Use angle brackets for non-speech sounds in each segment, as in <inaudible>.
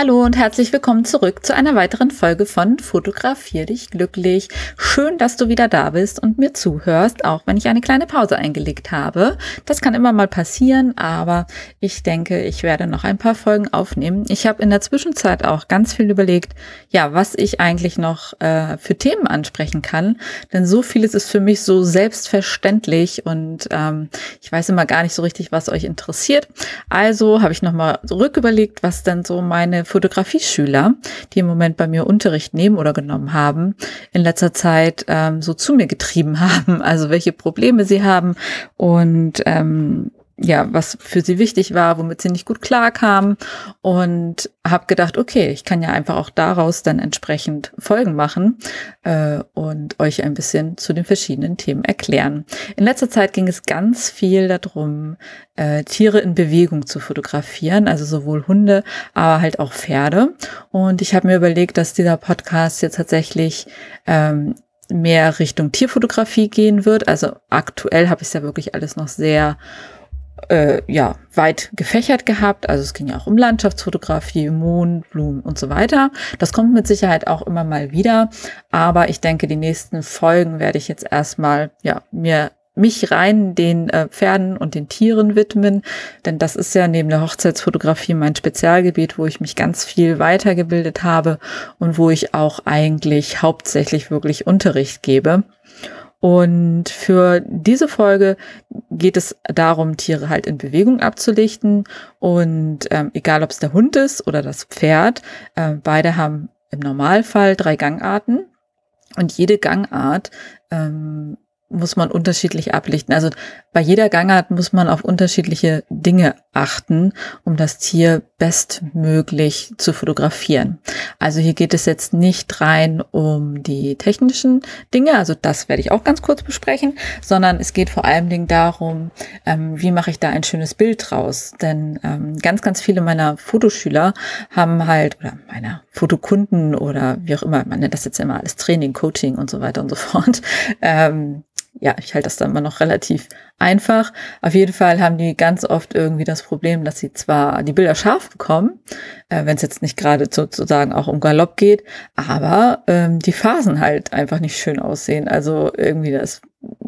Hallo und herzlich willkommen zurück zu einer weiteren Folge von Fotografier dich glücklich. Schön, dass du wieder da bist und mir zuhörst, auch wenn ich eine kleine Pause eingelegt habe. Das kann immer mal passieren, aber ich denke, ich werde noch ein paar Folgen aufnehmen. Ich habe in der Zwischenzeit auch ganz viel überlegt, ja, was ich eigentlich noch äh, für Themen ansprechen kann, denn so vieles ist für mich so selbstverständlich und ähm, ich weiß immer gar nicht so richtig, was euch interessiert. Also habe ich nochmal zurücküberlegt, was denn so meine Fotografieschüler, die im Moment bei mir Unterricht nehmen oder genommen haben, in letzter Zeit ähm, so zu mir getrieben <laughs> haben, also welche Probleme sie haben. Und ähm, ja, was für sie wichtig war, womit sie nicht gut klarkamen und habe gedacht, okay, ich kann ja einfach auch daraus dann entsprechend Folgen machen äh, und euch ein bisschen zu den verschiedenen Themen erklären. In letzter Zeit ging es ganz viel darum, äh, Tiere in Bewegung zu fotografieren, also sowohl Hunde, aber halt auch Pferde. Und ich habe mir überlegt, dass dieser Podcast jetzt tatsächlich ähm, mehr Richtung Tierfotografie gehen wird. Also aktuell habe ich es ja wirklich alles noch sehr äh, ja, weit gefächert gehabt. Also es ging ja auch um Landschaftsfotografie, Mond, Blumen und so weiter. Das kommt mit Sicherheit auch immer mal wieder. Aber ich denke, die nächsten Folgen werde ich jetzt erstmal, ja, mir mich rein den äh, Pferden und den Tieren widmen, denn das ist ja neben der Hochzeitsfotografie mein Spezialgebiet, wo ich mich ganz viel weitergebildet habe und wo ich auch eigentlich hauptsächlich wirklich Unterricht gebe. Und für diese Folge geht es darum, Tiere halt in Bewegung abzulichten. Und ähm, egal, ob es der Hund ist oder das Pferd, äh, beide haben im Normalfall drei Gangarten. Und jede Gangart ähm, muss man unterschiedlich ablichten. Also bei jeder Gangart muss man auf unterschiedliche Dinge achten, um das Tier bestmöglich zu fotografieren. Also hier geht es jetzt nicht rein um die technischen Dinge, also das werde ich auch ganz kurz besprechen, sondern es geht vor allen Dingen darum, ähm, wie mache ich da ein schönes Bild draus. Denn ähm, ganz, ganz viele meiner Fotoschüler haben halt, oder meiner Fotokunden oder wie auch immer, man nennt das jetzt immer alles Training, Coaching und so weiter und so fort, <laughs> ähm, ja, ich halte das dann immer noch relativ einfach. Auf jeden Fall haben die ganz oft irgendwie das Problem, dass sie zwar die Bilder scharf bekommen, äh, wenn es jetzt nicht gerade sozusagen auch um Galopp geht, aber ähm, die Phasen halt einfach nicht schön aussehen. Also irgendwie das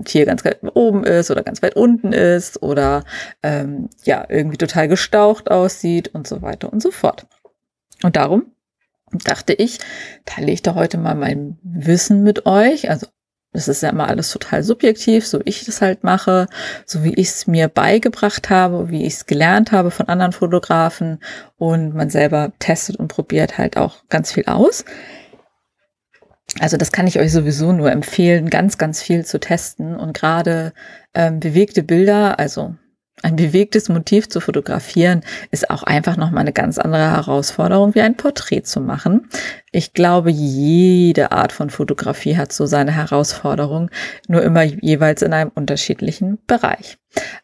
Tier ganz weit oben ist oder ganz weit unten ist oder ähm, ja, irgendwie total gestaucht aussieht und so weiter und so fort. Und darum dachte ich, teile ich da heute mal mein Wissen mit euch, also das ist ja immer alles total subjektiv, so ich das halt mache, so wie ich es mir beigebracht habe, wie ich es gelernt habe von anderen Fotografen und man selber testet und probiert halt auch ganz viel aus. Also das kann ich euch sowieso nur empfehlen, ganz, ganz viel zu testen und gerade ähm, bewegte Bilder, also ein bewegtes Motiv zu fotografieren ist auch einfach nochmal eine ganz andere Herausforderung, wie ein Porträt zu machen. Ich glaube, jede Art von Fotografie hat so seine Herausforderung, nur immer jeweils in einem unterschiedlichen Bereich.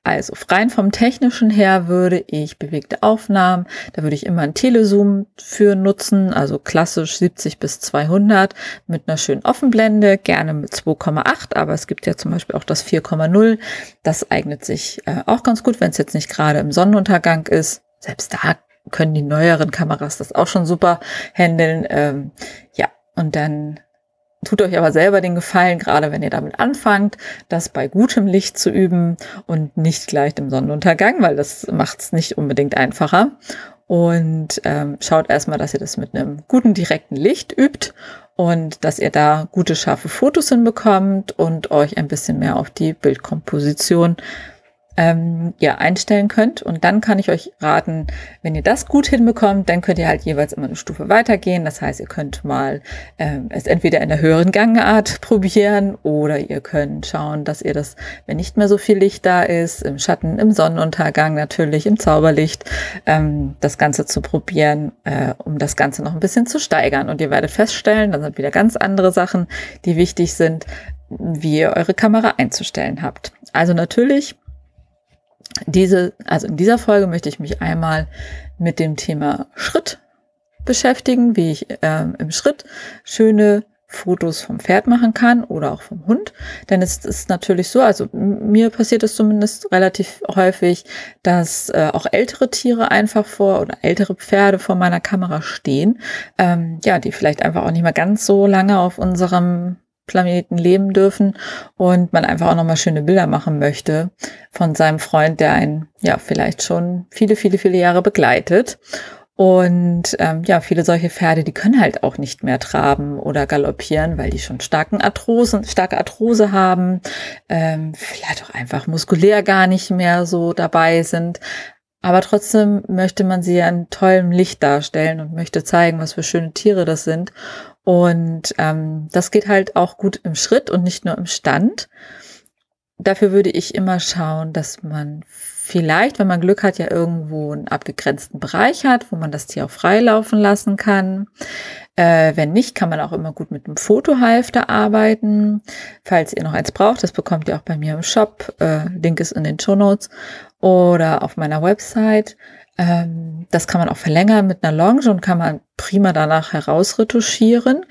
Also rein vom technischen her würde ich bewegte Aufnahmen, da würde ich immer einen Telezoom für nutzen, also klassisch 70 bis 200 mit einer schönen Offenblende, gerne mit 2,8, aber es gibt ja zum Beispiel auch das 4,0. Das eignet sich äh, auch ganz gut, wenn es jetzt nicht gerade im Sonnenuntergang ist. Selbst da können die neueren Kameras das auch schon super handeln. Ähm, ja, und dann tut euch aber selber den Gefallen, gerade wenn ihr damit anfangt, das bei gutem Licht zu üben und nicht gleich im Sonnenuntergang, weil das macht es nicht unbedingt einfacher. Und ähm, schaut erstmal, dass ihr das mit einem guten direkten Licht übt und dass ihr da gute, scharfe Fotos hinbekommt und euch ein bisschen mehr auf die Bildkomposition ähm, ja, einstellen könnt. Und dann kann ich euch raten, wenn ihr das gut hinbekommt, dann könnt ihr halt jeweils immer eine Stufe weitergehen. Das heißt, ihr könnt mal ähm, es entweder in der höheren Gangart <laughs> probieren oder ihr könnt schauen, dass ihr das, wenn nicht mehr so viel Licht da ist, im Schatten, im Sonnenuntergang natürlich, im Zauberlicht, ähm, das Ganze zu probieren, äh, um das Ganze noch ein bisschen zu steigern. Und ihr werdet feststellen, dann sind wieder ganz andere Sachen, die wichtig sind, wie ihr eure Kamera einzustellen habt. Also natürlich diese, also in dieser Folge möchte ich mich einmal mit dem Thema Schritt beschäftigen, wie ich äh, im Schritt schöne Fotos vom Pferd machen kann oder auch vom Hund. Denn es ist natürlich so, also mir passiert es zumindest relativ häufig, dass äh, auch ältere Tiere einfach vor oder ältere Pferde vor meiner Kamera stehen, ähm, ja, die vielleicht einfach auch nicht mehr ganz so lange auf unserem Planeten leben dürfen und man einfach auch nochmal schöne Bilder machen möchte von seinem Freund, der einen ja vielleicht schon viele, viele, viele Jahre begleitet. Und ähm, ja, viele solche Pferde, die können halt auch nicht mehr traben oder galoppieren, weil die schon starken Arthrosen, starke Arthrose haben, ähm, vielleicht auch einfach muskulär gar nicht mehr so dabei sind. Aber trotzdem möchte man sie ja in tollem Licht darstellen und möchte zeigen, was für schöne Tiere das sind. Und ähm, das geht halt auch gut im Schritt und nicht nur im Stand. Dafür würde ich immer schauen, dass man vielleicht, wenn man Glück hat, ja irgendwo einen abgegrenzten Bereich hat, wo man das Tier auch freilaufen lassen kann. Äh, wenn nicht, kann man auch immer gut mit einem Fotohalfter arbeiten. Falls ihr noch eins braucht, das bekommt ihr auch bei mir im Shop. Äh, Link ist in den Show Notes oder auf meiner Website. Ähm, das kann man auch verlängern mit einer Longe und kann man prima danach herausretuschieren.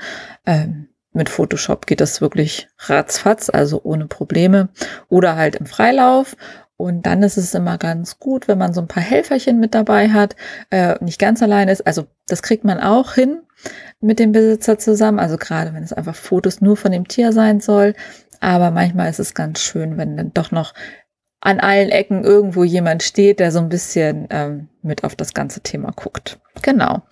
Ähm, mit Photoshop geht das wirklich ratzfatz, also ohne Probleme. Oder halt im Freilauf. Und dann ist es immer ganz gut, wenn man so ein paar Helferchen mit dabei hat, äh, nicht ganz allein ist. Also das kriegt man auch hin mit dem Besitzer zusammen. Also gerade wenn es einfach Fotos nur von dem Tier sein soll. Aber manchmal ist es ganz schön, wenn dann doch noch an allen Ecken irgendwo jemand steht, der so ein bisschen ähm, mit auf das ganze Thema guckt. Genau.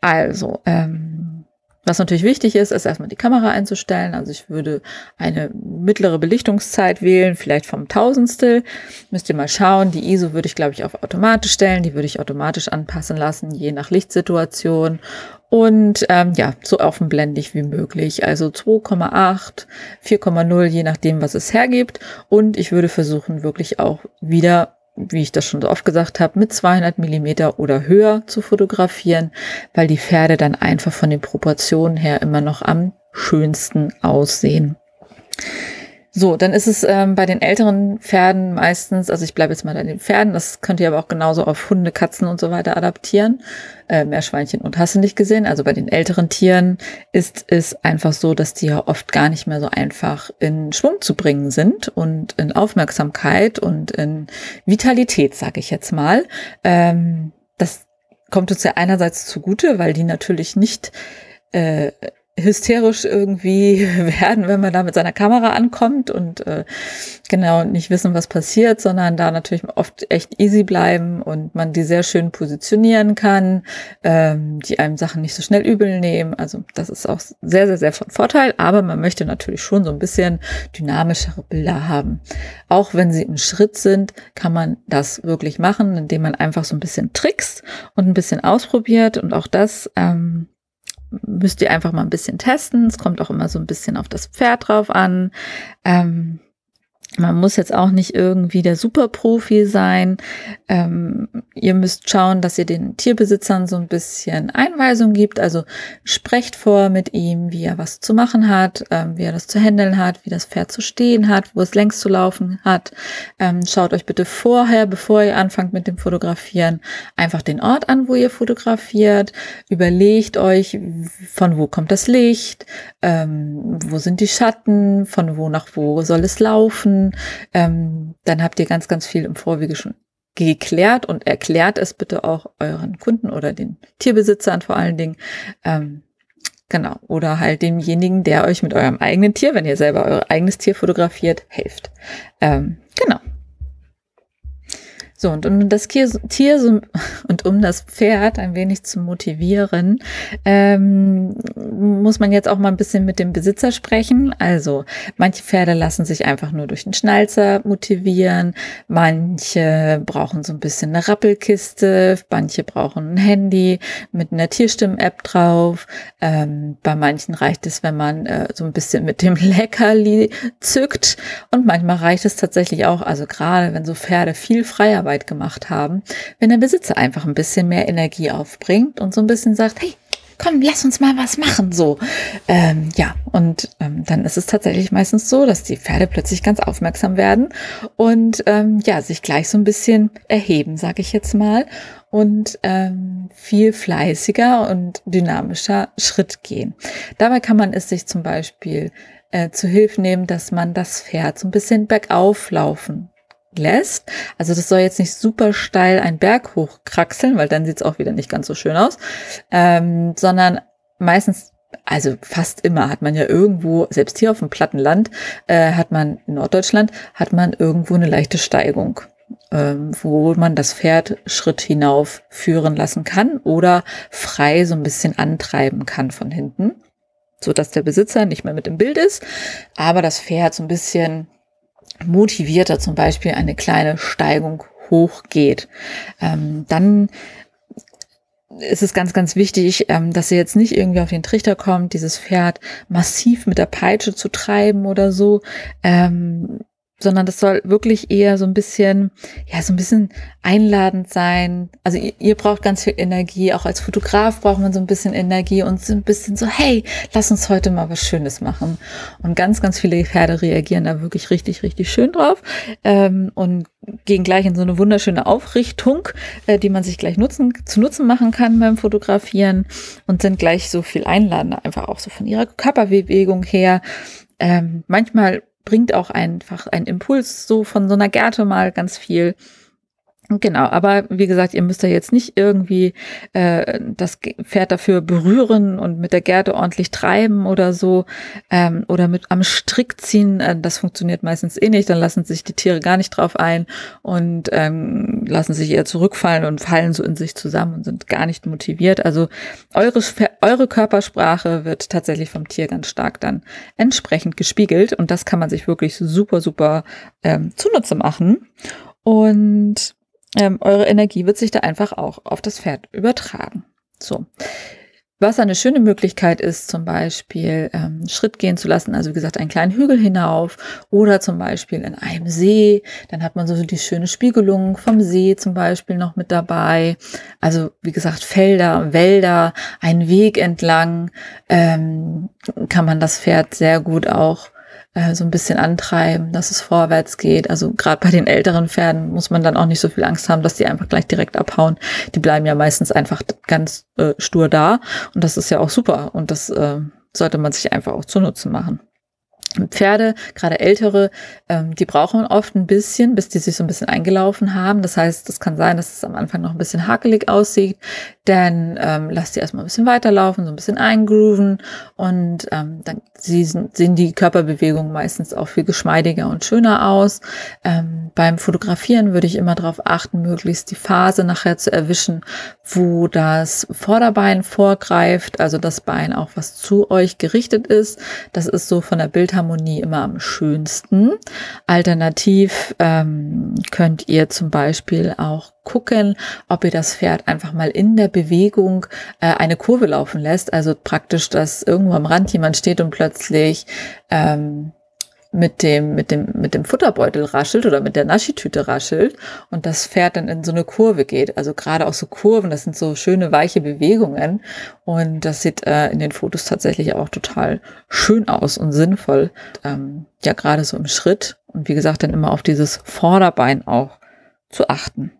Also, ähm, was natürlich wichtig ist, ist erstmal die Kamera einzustellen. Also ich würde eine mittlere Belichtungszeit wählen, vielleicht vom Tausendstel. Müsst ihr mal schauen. Die ISO würde ich, glaube ich, auf automatisch stellen. Die würde ich automatisch anpassen lassen, je nach Lichtsituation. Und ähm, ja, so offenblendig wie möglich. Also 2,8, 4,0, je nachdem, was es hergibt. Und ich würde versuchen, wirklich auch wieder wie ich das schon so oft gesagt habe, mit 200 Millimeter oder höher zu fotografieren, weil die Pferde dann einfach von den Proportionen her immer noch am schönsten aussehen. So, dann ist es ähm, bei den älteren Pferden meistens, also ich bleibe jetzt mal bei den Pferden, das könnt ihr aber auch genauso auf Hunde, Katzen und so weiter adaptieren, äh, Meerschweinchen und hast du nicht gesehen. Also bei den älteren Tieren ist es einfach so, dass die ja oft gar nicht mehr so einfach in Schwung zu bringen sind und in Aufmerksamkeit und in Vitalität, sage ich jetzt mal. Ähm, das kommt uns ja einerseits zugute, weil die natürlich nicht äh, hysterisch irgendwie <laughs> werden, wenn man da mit seiner Kamera ankommt und äh, genau nicht wissen, was passiert, sondern da natürlich oft echt easy bleiben und man die sehr schön positionieren kann, ähm, die einem Sachen nicht so schnell übel nehmen. Also das ist auch sehr, sehr, sehr von Vorteil, aber man möchte natürlich schon so ein bisschen dynamischere Bilder haben. Auch wenn sie im Schritt sind, kann man das wirklich machen, indem man einfach so ein bisschen trickst und ein bisschen ausprobiert und auch das ähm, müsst ihr einfach mal ein bisschen testen. Es kommt auch immer so ein bisschen auf das Pferd drauf an. Ähm, man muss jetzt auch nicht irgendwie der Superprofi sein. Ähm, ihr müsst schauen, dass ihr den Tierbesitzern so ein bisschen Einweisung gibt. Also sprecht vor mit ihm, wie er was zu machen hat, ähm, wie er das zu handeln hat, wie das Pferd zu stehen hat, wo es längst zu laufen hat. Ähm, schaut euch bitte vorher, bevor ihr anfangt mit dem Fotografieren, einfach den Ort an, wo ihr fotografiert. Überlegt euch, von wo kommt das Licht, ähm, wo sind die Schatten, von wo nach wo soll es laufen ähm, dann habt ihr ganz, ganz viel im Vorwege schon geklärt und erklärt es bitte auch euren Kunden oder den Tierbesitzern vor allen Dingen. Ähm, genau. Oder halt demjenigen, der euch mit eurem eigenen Tier, wenn ihr selber euer eigenes Tier fotografiert, hilft. Ähm, genau. So, und um das Tier, Tier und um das Pferd ein wenig zu motivieren, ähm, muss man jetzt auch mal ein bisschen mit dem Besitzer sprechen. Also, manche Pferde lassen sich einfach nur durch den Schnalzer motivieren, manche brauchen so ein bisschen eine Rappelkiste, manche brauchen ein Handy mit einer Tierstimmen-App drauf. Ähm, bei manchen reicht es, wenn man äh, so ein bisschen mit dem <laughs> Leckerli zückt und manchmal reicht es tatsächlich auch, also gerade wenn so Pferde viel Freiarbeit Arbeit gemacht haben, wenn der Besitzer einfach ein bisschen mehr Energie aufbringt und so ein bisschen sagt, hey, komm, lass uns mal was machen, so. Ähm, ja, und ähm, dann ist es tatsächlich meistens so, dass die Pferde plötzlich ganz aufmerksam werden und ähm, ja, sich gleich so ein bisschen erheben, sage ich jetzt mal, und ähm, viel fleißiger und dynamischer Schritt gehen. Dabei kann man es sich zum Beispiel äh, zu Hilfe nehmen, dass man das Pferd so ein bisschen bergauf laufen lässt. Also das soll jetzt nicht super steil einen Berg hochkraxeln, weil dann sieht es auch wieder nicht ganz so schön aus, ähm, sondern meistens, also fast immer hat man ja irgendwo, selbst hier auf dem platten Land, äh, hat man in Norddeutschland, hat man irgendwo eine leichte Steigung. Ähm, wo man das Pferd Schritt hinauf führen lassen kann oder frei so ein bisschen antreiben kann von hinten, so dass der Besitzer nicht mehr mit im Bild ist, aber das Pferd so ein bisschen motivierter zum Beispiel eine kleine Steigung hochgeht. Ähm, dann ist es ganz, ganz wichtig, ähm, dass ihr jetzt nicht irgendwie auf den Trichter kommt, dieses Pferd massiv mit der Peitsche zu treiben oder so. Ähm, sondern das soll wirklich eher so ein bisschen, ja, so ein bisschen einladend sein. Also ihr, ihr, braucht ganz viel Energie. Auch als Fotograf braucht man so ein bisschen Energie und so ein bisschen so, hey, lass uns heute mal was Schönes machen. Und ganz, ganz viele Pferde reagieren da wirklich richtig, richtig schön drauf ähm, und gehen gleich in so eine wunderschöne Aufrichtung, äh, die man sich gleich nutzen, zu Nutzen machen kann beim Fotografieren und sind gleich so viel einladender, einfach auch so von ihrer Körperbewegung her. Ähm, manchmal bringt auch einfach ein Impuls so von so einer Gerte mal ganz viel. Genau, aber wie gesagt, ihr müsst ja jetzt nicht irgendwie äh, das Pferd dafür berühren und mit der Gerte ordentlich treiben oder so ähm, oder mit am Strick ziehen. Äh, das funktioniert meistens eh nicht. Dann lassen sich die Tiere gar nicht drauf ein und ähm, lassen sich eher zurückfallen und fallen so in sich zusammen und sind gar nicht motiviert. Also eure, eure Körpersprache wird tatsächlich vom Tier ganz stark dann entsprechend gespiegelt und das kann man sich wirklich super, super ähm, zunutze machen. Und ähm, eure Energie wird sich da einfach auch auf das Pferd übertragen. So. Was eine schöne Möglichkeit ist, zum Beispiel ähm, Schritt gehen zu lassen, also wie gesagt, einen kleinen Hügel hinauf oder zum Beispiel in einem See, dann hat man so die schöne Spiegelung vom See zum Beispiel noch mit dabei. Also wie gesagt, Felder, Wälder, einen Weg entlang ähm, kann man das Pferd sehr gut auch äh, so ein bisschen antreiben, dass es vorwärts geht. Also gerade bei den älteren Pferden muss man dann auch nicht so viel Angst haben, dass die einfach gleich direkt abhauen. Die bleiben ja meistens einfach ganz äh, stur da und das ist ja auch super und das äh, sollte man sich einfach auch zunutze machen. Pferde, gerade ältere, ähm, die brauchen oft ein bisschen, bis die sich so ein bisschen eingelaufen haben. Das heißt, es kann sein, dass es am Anfang noch ein bisschen hakelig aussieht. Denn ähm, lasst die erstmal ein bisschen weiterlaufen, so ein bisschen eingrooven und ähm, dann sie, sehen die Körperbewegungen meistens auch viel geschmeidiger und schöner aus. Ähm, beim Fotografieren würde ich immer darauf achten, möglichst die Phase nachher zu erwischen, wo das Vorderbein vorgreift, also das Bein auch was zu euch gerichtet ist. Das ist so von der Bildharmonie immer am schönsten. Alternativ ähm, könnt ihr zum Beispiel auch gucken, ob ihr das Pferd einfach mal in der Bewegung äh, eine Kurve laufen lässt. Also praktisch, dass irgendwo am Rand jemand steht und plötzlich ähm, mit dem, mit dem, mit dem Futterbeutel raschelt oder mit der Naschitüte raschelt und das Pferd dann in so eine Kurve geht. Also gerade auch so Kurven, das sind so schöne weiche Bewegungen und das sieht äh, in den Fotos tatsächlich auch total schön aus und sinnvoll. Ähm, ja, gerade so im Schritt und wie gesagt, dann immer auf dieses Vorderbein auch zu achten.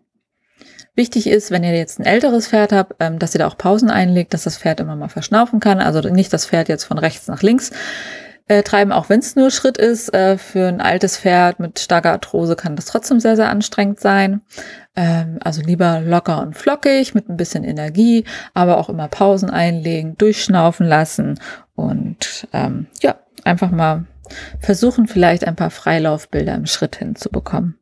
Wichtig ist, wenn ihr jetzt ein älteres Pferd habt, ähm, dass ihr da auch Pausen einlegt, dass das Pferd immer mal verschnaufen kann. Also nicht das Pferd jetzt von rechts nach links äh, treiben, auch wenn es nur Schritt ist. Äh, für ein altes Pferd mit starker Arthrose kann das trotzdem sehr, sehr anstrengend sein. Ähm, also lieber locker und flockig mit ein bisschen Energie, aber auch immer Pausen einlegen, durchschnaufen lassen und ähm, ja, einfach mal versuchen, vielleicht ein paar Freilaufbilder im Schritt hinzubekommen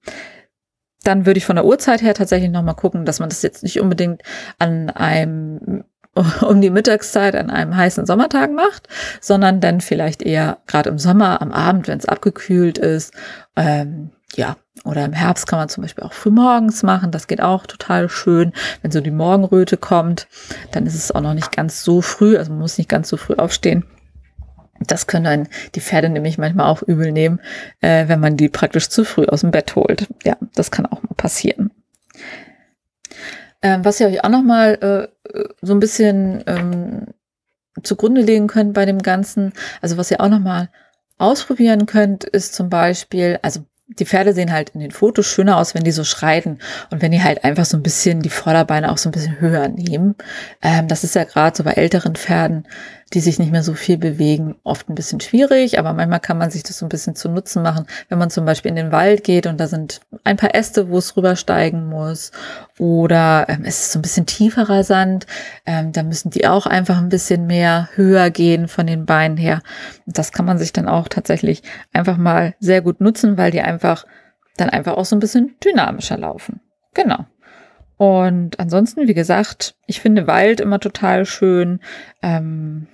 dann würde ich von der Uhrzeit her tatsächlich nochmal gucken, dass man das jetzt nicht unbedingt an einem <laughs> um die Mittagszeit an einem heißen Sommertag macht, sondern dann vielleicht eher gerade im Sommer am Abend, wenn es abgekühlt ist. Ähm, ja, oder im Herbst kann man zum Beispiel auch früh morgens machen. Das geht auch total schön. Wenn so die Morgenröte kommt, dann ist es auch noch nicht ganz so früh. Also man muss nicht ganz so früh aufstehen. Das können dann die Pferde nämlich manchmal auch übel nehmen, äh, wenn man die praktisch zu früh aus dem Bett holt. Ja, das kann auch mal passieren. Ähm, was ich euch auch noch mal äh, so ein bisschen ähm, zugrunde legen könnt bei dem Ganzen, also was ihr auch nochmal ausprobieren könnt, ist zum Beispiel, also die Pferde sehen halt in den Fotos schöner aus, wenn die so schreiten und wenn die halt einfach so ein bisschen die Vorderbeine auch so ein bisschen höher nehmen. Ähm, das ist ja gerade so bei älteren Pferden die sich nicht mehr so viel bewegen, oft ein bisschen schwierig, aber manchmal kann man sich das so ein bisschen zu Nutzen machen, wenn man zum Beispiel in den Wald geht und da sind ein paar Äste, wo es rübersteigen muss oder ähm, es ist so ein bisschen tieferer Sand, ähm, da müssen die auch einfach ein bisschen mehr höher gehen von den Beinen her. Und das kann man sich dann auch tatsächlich einfach mal sehr gut nutzen, weil die einfach dann einfach auch so ein bisschen dynamischer laufen. Genau. Und ansonsten, wie gesagt, ich finde Wald immer total schön. Ähm,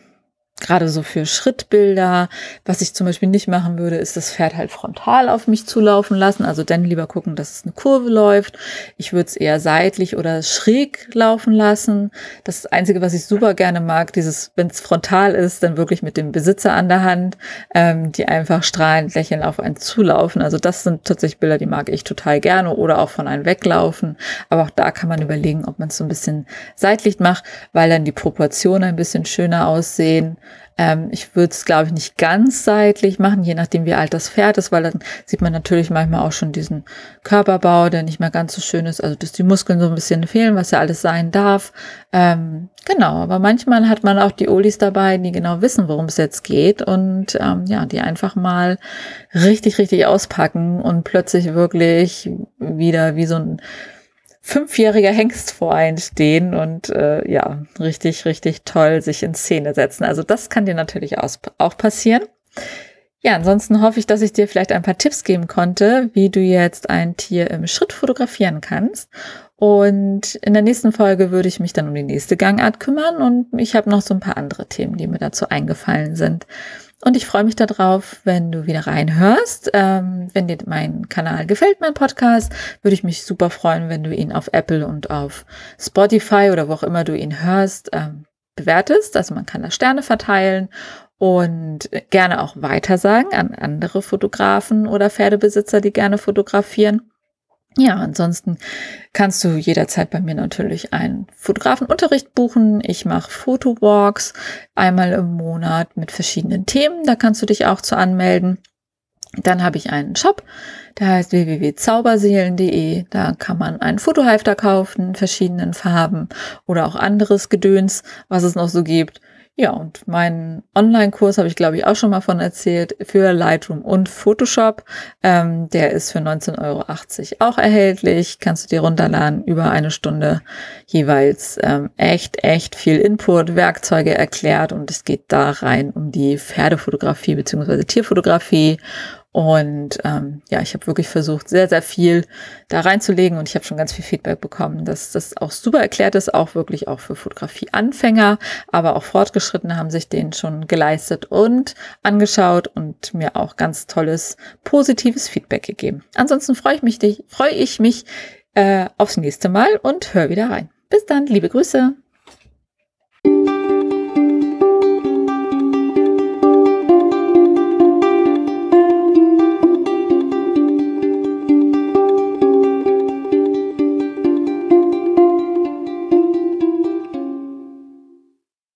gerade so für Schrittbilder. Was ich zum Beispiel nicht machen würde, ist das Pferd halt frontal auf mich zulaufen lassen. Also dann lieber gucken, dass es eine Kurve läuft. Ich würde es eher seitlich oder schräg laufen lassen. Das, Einzige, was ich super gerne mag, dieses, wenn es frontal ist, dann wirklich mit dem Besitzer an der Hand, ähm, die einfach strahlend lächeln auf einen zulaufen. Also das sind tatsächlich Bilder, die mag ich total gerne oder auch von einem weglaufen. Aber auch da kann man überlegen, ob man es so ein bisschen seitlich macht, weil dann die Proportionen ein bisschen schöner aussehen. Ähm, ich würde es, glaube ich, nicht ganz seitlich machen, je nachdem, wie alt das Pferd ist, weil dann sieht man natürlich manchmal auch schon diesen Körperbau, der nicht mehr ganz so schön ist. Also, dass die Muskeln so ein bisschen fehlen, was ja alles sein darf. Ähm, genau, aber manchmal hat man auch die Olis dabei, die genau wissen, worum es jetzt geht und ähm, ja, die einfach mal richtig, richtig auspacken und plötzlich wirklich wieder wie so ein fünfjähriger Hengst vor einen stehen und äh, ja, richtig, richtig toll sich in Szene setzen. Also das kann dir natürlich auch passieren. Ja, ansonsten hoffe ich, dass ich dir vielleicht ein paar Tipps geben konnte, wie du jetzt ein Tier im Schritt fotografieren kannst. Und in der nächsten Folge würde ich mich dann um die nächste Gangart kümmern und ich habe noch so ein paar andere Themen, die mir dazu eingefallen sind. Und ich freue mich darauf, wenn du wieder reinhörst. Ähm, wenn dir mein Kanal gefällt, mein Podcast, würde ich mich super freuen, wenn du ihn auf Apple und auf Spotify oder wo auch immer du ihn hörst, ähm, bewertest. Also man kann da Sterne verteilen und gerne auch weitersagen an andere Fotografen oder Pferdebesitzer, die gerne fotografieren. Ja, ansonsten kannst du jederzeit bei mir natürlich einen Fotografenunterricht buchen. Ich mache Fotowalks einmal im Monat mit verschiedenen Themen. Da kannst du dich auch zu anmelden. Dann habe ich einen Shop, der heißt www.zauberseelen.de. Da kann man einen Fotohalfter kaufen, verschiedenen Farben oder auch anderes Gedöns, was es noch so gibt. Ja, und meinen Online-Kurs habe ich, glaube ich, auch schon mal von erzählt für Lightroom und Photoshop. Ähm, der ist für 19,80 Euro auch erhältlich. Kannst du dir runterladen, über eine Stunde jeweils ähm, echt, echt viel Input, Werkzeuge erklärt und es geht da rein um die Pferdefotografie beziehungsweise Tierfotografie und ähm, ja, ich habe wirklich versucht, sehr, sehr viel da reinzulegen und ich habe schon ganz viel Feedback bekommen, dass das auch super erklärt ist, auch wirklich auch für Fotografie-Anfänger, aber auch Fortgeschrittene haben sich den schon geleistet und angeschaut und mir auch ganz tolles, positives Feedback gegeben. Ansonsten freue ich mich, freue ich mich äh, aufs nächste Mal und hör wieder rein. Bis dann, liebe Grüße.